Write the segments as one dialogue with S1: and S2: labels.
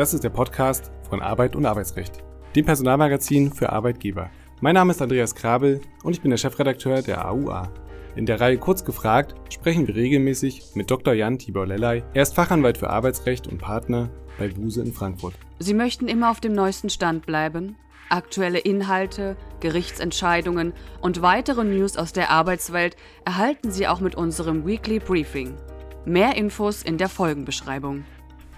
S1: Das ist der Podcast von Arbeit und Arbeitsrecht, dem Personalmagazin für Arbeitgeber. Mein Name ist Andreas Krabel und ich bin der Chefredakteur der AUA. In der Reihe Kurz gefragt sprechen wir regelmäßig mit Dr. Jan Tibor Lellay. Er ist Fachanwalt für Arbeitsrecht und Partner bei Buse in Frankfurt.
S2: Sie möchten immer auf dem neuesten Stand bleiben? Aktuelle Inhalte, Gerichtsentscheidungen und weitere News aus der Arbeitswelt erhalten Sie auch mit unserem Weekly Briefing. Mehr Infos in der Folgenbeschreibung.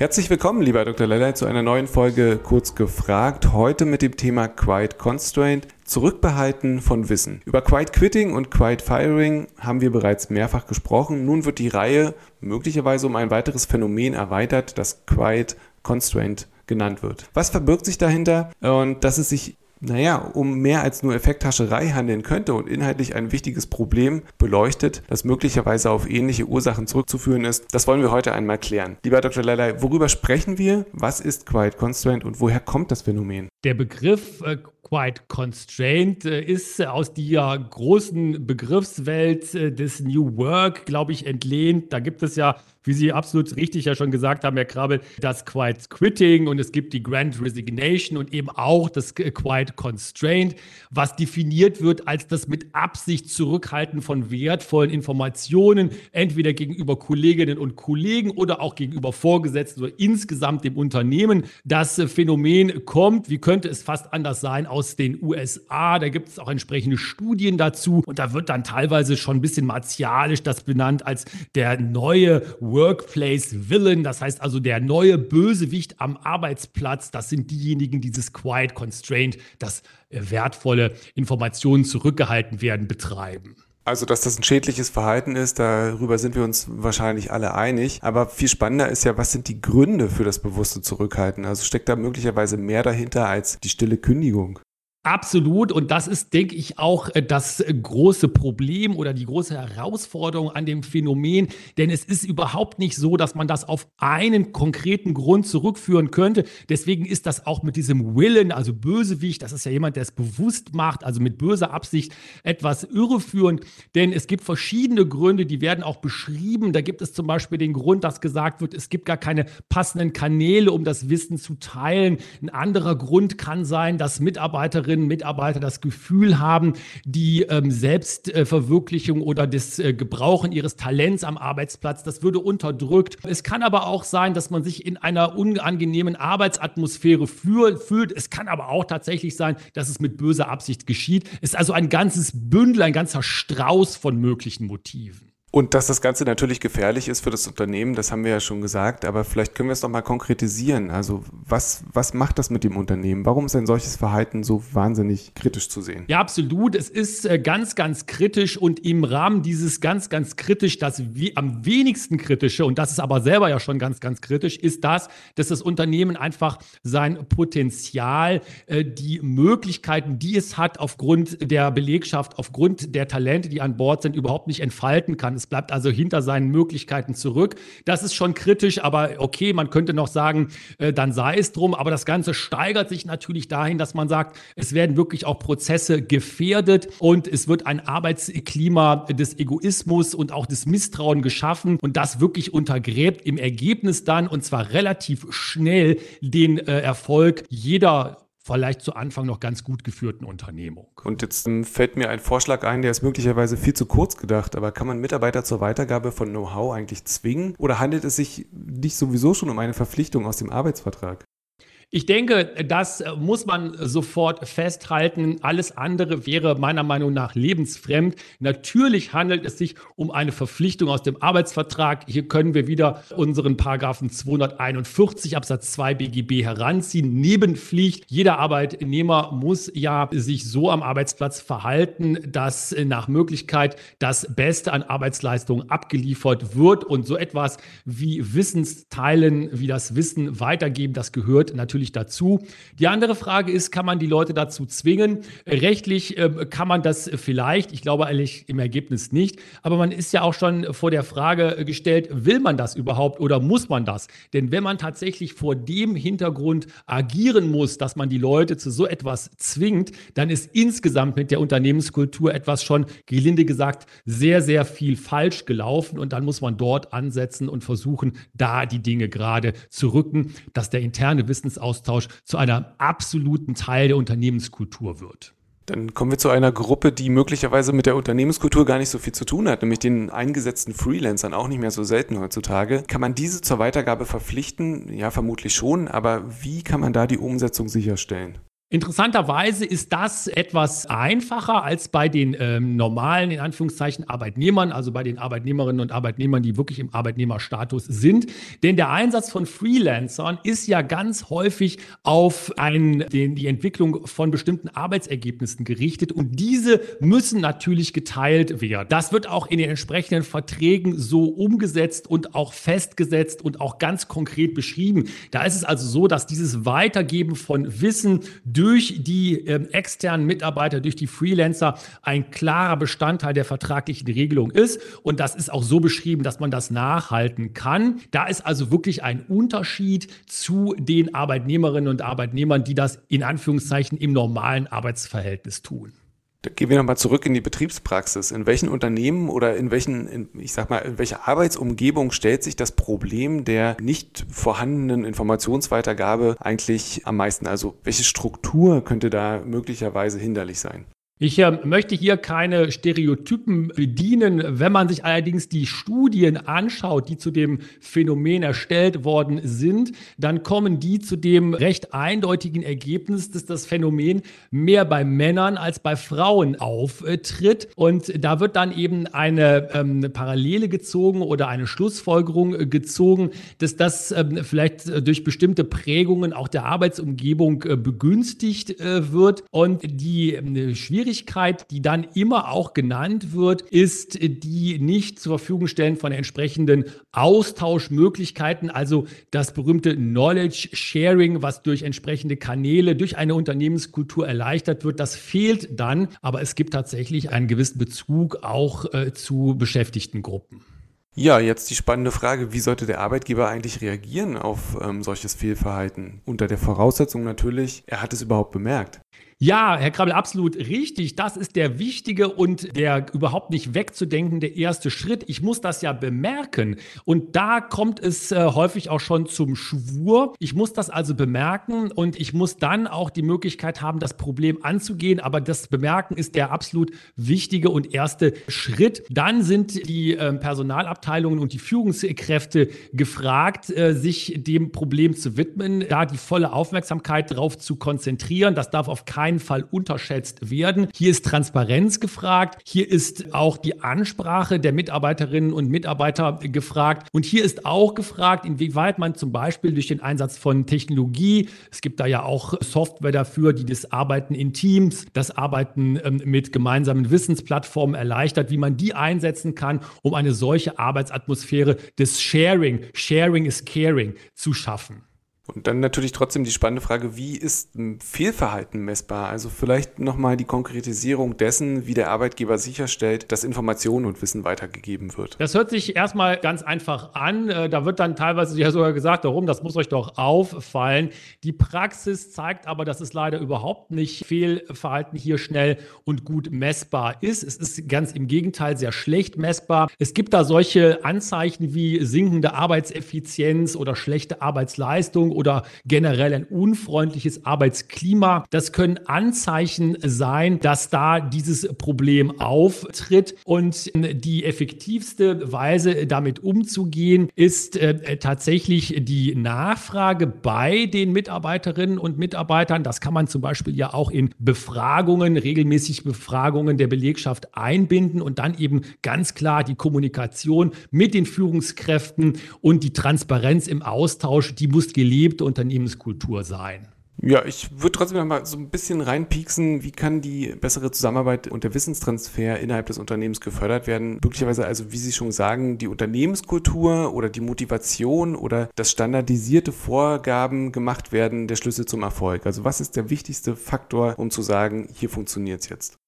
S1: Herzlich willkommen, lieber Dr. Lellay, zu einer neuen Folge Kurz gefragt. Heute mit dem Thema Quiet Constraint, Zurückbehalten von Wissen. Über Quiet Quitting und Quiet Firing haben wir bereits mehrfach gesprochen. Nun wird die Reihe möglicherweise um ein weiteres Phänomen erweitert, das Quiet Constraint genannt wird. Was verbirgt sich dahinter? Und dass es sich naja, um mehr als nur Effekthascherei handeln könnte und inhaltlich ein wichtiges Problem beleuchtet, das möglicherweise auf ähnliche Ursachen zurückzuführen ist, das wollen wir heute einmal klären. Lieber Dr. Lelei, worüber sprechen wir? Was ist Quiet Constraint und woher kommt das Phänomen?
S3: Der Begriff äh, Quiet Constraint äh, ist aus der großen Begriffswelt äh, des New Work, glaube ich, entlehnt. Da gibt es ja wie Sie absolut richtig ja schon gesagt haben, Herr Krabbel, das Quiet Quitting und es gibt die Grand Resignation und eben auch das Quiet Constraint, was definiert wird als das mit Absicht Zurückhalten von wertvollen Informationen, entweder gegenüber Kolleginnen und Kollegen oder auch gegenüber Vorgesetzten oder insgesamt dem Unternehmen. Das Phänomen kommt, wie könnte es fast anders sein, aus den USA. Da gibt es auch entsprechende Studien dazu und da wird dann teilweise schon ein bisschen martialisch das benannt als der neue Workplace Villain, das heißt also der neue Bösewicht am Arbeitsplatz, das sind diejenigen, die dieses Quiet Constraint, das äh, wertvolle Informationen zurückgehalten werden, betreiben.
S1: Also, dass das ein schädliches Verhalten ist, darüber sind wir uns wahrscheinlich alle einig. Aber viel spannender ist ja, was sind die Gründe für das bewusste Zurückhalten? Also steckt da möglicherweise mehr dahinter als die stille Kündigung?
S3: Absolut. Und das ist, denke ich, auch äh, das äh, große Problem oder die große Herausforderung an dem Phänomen. Denn es ist überhaupt nicht so, dass man das auf einen konkreten Grund zurückführen könnte. Deswegen ist das auch mit diesem Willen, also Bösewicht, das ist ja jemand, der es bewusst macht, also mit böser Absicht, etwas irreführend. Denn es gibt verschiedene Gründe, die werden auch beschrieben. Da gibt es zum Beispiel den Grund, dass gesagt wird, es gibt gar keine passenden Kanäle, um das Wissen zu teilen. Ein anderer Grund kann sein, dass Mitarbeiterinnen Mitarbeiterinnen, Mitarbeiter das Gefühl haben, die ähm, Selbstverwirklichung oder das äh, Gebrauchen ihres Talents am Arbeitsplatz, das würde unterdrückt. Es kann aber auch sein, dass man sich in einer unangenehmen Arbeitsatmosphäre fühlt. Es kann aber auch tatsächlich sein, dass es mit böser Absicht geschieht. Es ist also ein ganzes Bündel, ein ganzer Strauß von möglichen Motiven.
S1: Und dass das Ganze natürlich gefährlich ist für das Unternehmen, das haben wir ja schon gesagt, aber vielleicht können wir es noch mal konkretisieren. Also was, was macht das mit dem Unternehmen? Warum ist ein solches Verhalten so wahnsinnig kritisch zu sehen?
S3: Ja, absolut. Es ist äh, ganz, ganz kritisch und im Rahmen dieses ganz, ganz kritisch, das am wenigsten kritische, und das ist aber selber ja schon ganz, ganz kritisch, ist das, dass das Unternehmen einfach sein Potenzial, äh, die Möglichkeiten, die es hat, aufgrund der Belegschaft, aufgrund der Talente, die an Bord sind, überhaupt nicht entfalten kann. Es bleibt also hinter seinen Möglichkeiten zurück. Das ist schon kritisch, aber okay, man könnte noch sagen, äh, dann sei es drum. Aber das Ganze steigert sich natürlich dahin, dass man sagt, es werden wirklich auch Prozesse gefährdet und es wird ein Arbeitsklima des Egoismus und auch des Misstrauen geschaffen und das wirklich untergräbt im Ergebnis dann und zwar relativ schnell den äh, Erfolg jeder vielleicht zu Anfang noch ganz gut geführten Unternehmung.
S1: Und jetzt ähm, fällt mir ein Vorschlag ein, der ist möglicherweise viel zu kurz gedacht, aber kann man Mitarbeiter zur Weitergabe von Know-how eigentlich zwingen oder handelt es sich nicht sowieso schon um eine Verpflichtung aus dem Arbeitsvertrag?
S3: Ich denke, das muss man sofort festhalten. Alles andere wäre meiner Meinung nach lebensfremd. Natürlich handelt es sich um eine Verpflichtung aus dem Arbeitsvertrag. Hier können wir wieder unseren Paragraphen 241 Absatz 2 BGB heranziehen. Nebenpflicht. Jeder Arbeitnehmer muss ja sich so am Arbeitsplatz verhalten, dass nach Möglichkeit das Beste an Arbeitsleistung abgeliefert wird. Und so etwas wie Wissensteilen, wie das Wissen weitergeben, das gehört natürlich natürlich dazu. Die andere Frage ist, kann man die Leute dazu zwingen? Rechtlich äh, kann man das vielleicht, ich glaube eigentlich im Ergebnis nicht, aber man ist ja auch schon vor der Frage gestellt, will man das überhaupt oder muss man das? Denn wenn man tatsächlich vor dem Hintergrund agieren muss, dass man die Leute zu so etwas zwingt, dann ist insgesamt mit der Unternehmenskultur etwas schon, gelinde gesagt, sehr, sehr viel falsch gelaufen und dann muss man dort ansetzen und versuchen, da die Dinge gerade zu rücken, dass der interne Wissensaustausch zu einem absoluten Teil der Unternehmenskultur wird.
S1: Dann kommen wir zu einer Gruppe, die möglicherweise mit der Unternehmenskultur gar nicht so viel zu tun hat, nämlich den eingesetzten Freelancern, auch nicht mehr so selten heutzutage. Kann man diese zur Weitergabe verpflichten? Ja, vermutlich schon, aber wie kann man da die Umsetzung sicherstellen?
S3: Interessanterweise ist das etwas einfacher als bei den ähm, normalen, in Anführungszeichen, Arbeitnehmern, also bei den Arbeitnehmerinnen und Arbeitnehmern, die wirklich im Arbeitnehmerstatus sind. Denn der Einsatz von Freelancern ist ja ganz häufig auf ein, den, die Entwicklung von bestimmten Arbeitsergebnissen gerichtet und diese müssen natürlich geteilt werden. Das wird auch in den entsprechenden Verträgen so umgesetzt und auch festgesetzt und auch ganz konkret beschrieben. Da ist es also so, dass dieses Weitergeben von Wissen durch die äh, externen Mitarbeiter, durch die Freelancer ein klarer Bestandteil der vertraglichen Regelung ist. Und das ist auch so beschrieben, dass man das nachhalten kann. Da ist also wirklich ein Unterschied zu den Arbeitnehmerinnen und Arbeitnehmern, die das in Anführungszeichen im normalen Arbeitsverhältnis tun.
S1: Da gehen wir nochmal zurück in die Betriebspraxis. In welchen Unternehmen oder in welchen, in, ich sag mal, in welcher Arbeitsumgebung stellt sich das Problem der nicht vorhandenen Informationsweitergabe eigentlich am meisten? Also welche Struktur könnte da möglicherweise hinderlich sein?
S3: Ich äh, möchte hier keine Stereotypen bedienen. Wenn man sich allerdings die Studien anschaut, die zu dem Phänomen erstellt worden sind, dann kommen die zu dem recht eindeutigen Ergebnis, dass das Phänomen mehr bei Männern als bei Frauen auftritt. Und da wird dann eben eine ähm, Parallele gezogen oder eine Schlussfolgerung gezogen, dass das ähm, vielleicht durch bestimmte Prägungen auch der Arbeitsumgebung äh, begünstigt äh, wird. Und die äh, Schwierigkeit Schwierigkeit, die dann immer auch genannt wird, ist die nicht zur Verfügung stellen von entsprechenden Austauschmöglichkeiten, also das berühmte Knowledge Sharing, was durch entsprechende Kanäle, durch eine Unternehmenskultur erleichtert wird. Das fehlt dann, aber es gibt tatsächlich einen gewissen Bezug auch äh, zu beschäftigten Gruppen.
S1: Ja, jetzt die spannende Frage, wie sollte der Arbeitgeber eigentlich reagieren auf ähm, solches Fehlverhalten? Unter der Voraussetzung natürlich, er hat es überhaupt bemerkt.
S3: Ja, Herr Krabbel, absolut richtig. Das ist der wichtige und der überhaupt nicht wegzudenkende erste Schritt. Ich muss das ja bemerken. Und da kommt es äh, häufig auch schon zum Schwur. Ich muss das also bemerken und ich muss dann auch die Möglichkeit haben, das Problem anzugehen. Aber das Bemerken ist der absolut wichtige und erste Schritt. Dann sind die äh, Personalabteilungen und die Führungskräfte gefragt, äh, sich dem Problem zu widmen, da die volle Aufmerksamkeit darauf zu konzentrieren. Das darf auf keinen keinen Fall unterschätzt werden. Hier ist Transparenz gefragt. Hier ist auch die Ansprache der Mitarbeiterinnen und Mitarbeiter gefragt. Und hier ist auch gefragt, inwieweit man zum Beispiel durch den Einsatz von Technologie, es gibt da ja auch Software dafür, die das Arbeiten in Teams, das Arbeiten ähm, mit gemeinsamen Wissensplattformen erleichtert, wie man die einsetzen kann, um eine solche Arbeitsatmosphäre des Sharing, Sharing is Caring zu schaffen.
S1: Und dann natürlich trotzdem die spannende Frage, wie ist ein Fehlverhalten messbar? Also vielleicht nochmal die Konkretisierung dessen, wie der Arbeitgeber sicherstellt, dass Informationen und Wissen weitergegeben wird.
S3: Das hört sich erstmal ganz einfach an. Äh, da wird dann teilweise ja sogar gesagt, warum, das muss euch doch auffallen. Die Praxis zeigt aber, dass es leider überhaupt nicht Fehlverhalten hier schnell und gut messbar ist. Es ist ganz im Gegenteil sehr schlecht messbar. Es gibt da solche Anzeichen wie sinkende Arbeitseffizienz oder schlechte Arbeitsleistung oder generell ein unfreundliches Arbeitsklima. Das können Anzeichen sein, dass da dieses Problem auftritt. Und die effektivste Weise, damit umzugehen, ist äh, tatsächlich die Nachfrage bei den Mitarbeiterinnen und Mitarbeitern. Das kann man zum Beispiel ja auch in Befragungen, regelmäßig Befragungen der Belegschaft einbinden und dann eben ganz klar die Kommunikation mit den Führungskräften und die Transparenz im Austausch, die muss gelebt gelebte Unternehmenskultur sein.
S1: Ja, ich würde trotzdem noch mal so ein bisschen reinpieksen, wie kann die bessere Zusammenarbeit und der Wissenstransfer innerhalb des Unternehmens gefördert werden? Möglicherweise also, wie Sie schon sagen, die Unternehmenskultur oder die Motivation oder das standardisierte Vorgaben gemacht werden, der Schlüssel zum Erfolg. Also was ist der wichtigste Faktor, um zu sagen, hier funktioniert es jetzt?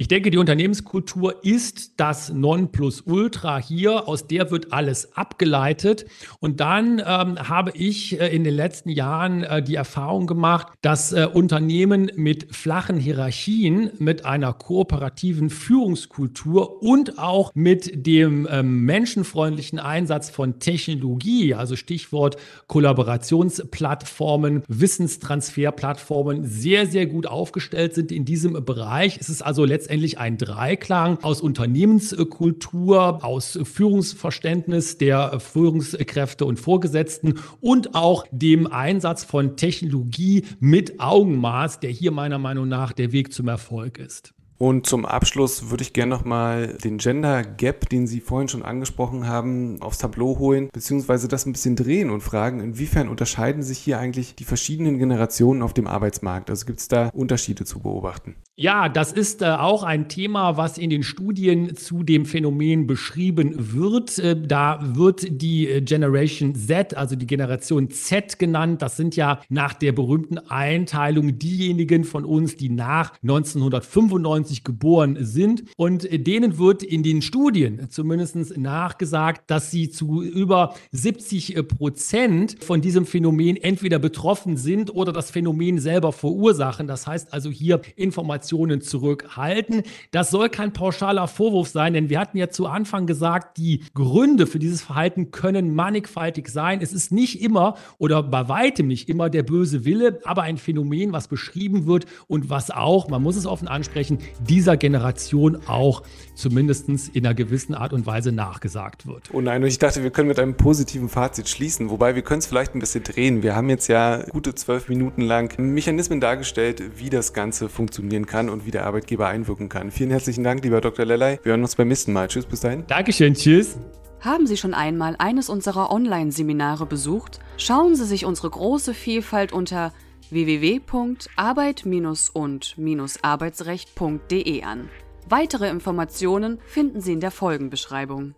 S3: Ich denke, die Unternehmenskultur ist das Nonplusultra hier. Aus der wird alles abgeleitet. Und dann ähm, habe ich äh, in den letzten Jahren äh, die Erfahrung gemacht, dass äh, Unternehmen mit flachen Hierarchien, mit einer kooperativen Führungskultur und auch mit dem ähm, menschenfreundlichen Einsatz von Technologie, also Stichwort Kollaborationsplattformen, Wissenstransferplattformen, sehr, sehr gut aufgestellt sind in diesem Bereich. Es ist also letztendlich letztendlich ein Dreiklang aus Unternehmenskultur, aus Führungsverständnis der Führungskräfte und Vorgesetzten und auch dem Einsatz von Technologie mit Augenmaß, der hier meiner Meinung nach der Weg zum Erfolg ist.
S1: Und zum Abschluss würde ich gerne nochmal den Gender Gap, den Sie vorhin schon angesprochen haben, aufs Tableau holen, beziehungsweise das ein bisschen drehen und fragen, inwiefern unterscheiden sich hier eigentlich die verschiedenen Generationen auf dem Arbeitsmarkt? Also gibt es da Unterschiede zu beobachten?
S3: Ja, das ist äh, auch ein Thema, was in den Studien zu dem Phänomen beschrieben wird. Äh, da wird die äh, Generation Z, also die Generation Z genannt. Das sind ja nach der berühmten Einteilung diejenigen von uns, die nach 1995 geboren sind. Und denen wird in den Studien zumindest nachgesagt, dass sie zu über 70 äh, Prozent von diesem Phänomen entweder betroffen sind oder das Phänomen selber verursachen. Das heißt also hier Informationen zurückhalten. Das soll kein pauschaler Vorwurf sein, denn wir hatten ja zu Anfang gesagt, die Gründe für dieses Verhalten können mannigfaltig sein. Es ist nicht immer oder bei weitem nicht immer der böse Wille, aber ein Phänomen, was beschrieben wird und was auch, man muss es offen ansprechen, dieser Generation auch zumindest in einer gewissen Art und Weise nachgesagt wird.
S1: Oh nein, und ich dachte, wir können mit einem positiven Fazit schließen, wobei wir können es vielleicht ein bisschen drehen. Wir haben jetzt ja gute zwölf Minuten lang Mechanismen dargestellt, wie das Ganze funktionieren kann und wie der Arbeitgeber einwirken kann. Vielen herzlichen Dank, lieber Dr. Lellay. Wir hören uns beim nächsten Mal. Tschüss, bis dahin.
S3: Dankeschön, tschüss.
S2: Haben Sie schon einmal eines unserer Online-Seminare besucht? Schauen Sie sich unsere große Vielfalt unter www.arbeit-und-arbeitsrecht.de an. Weitere Informationen finden Sie in der Folgenbeschreibung.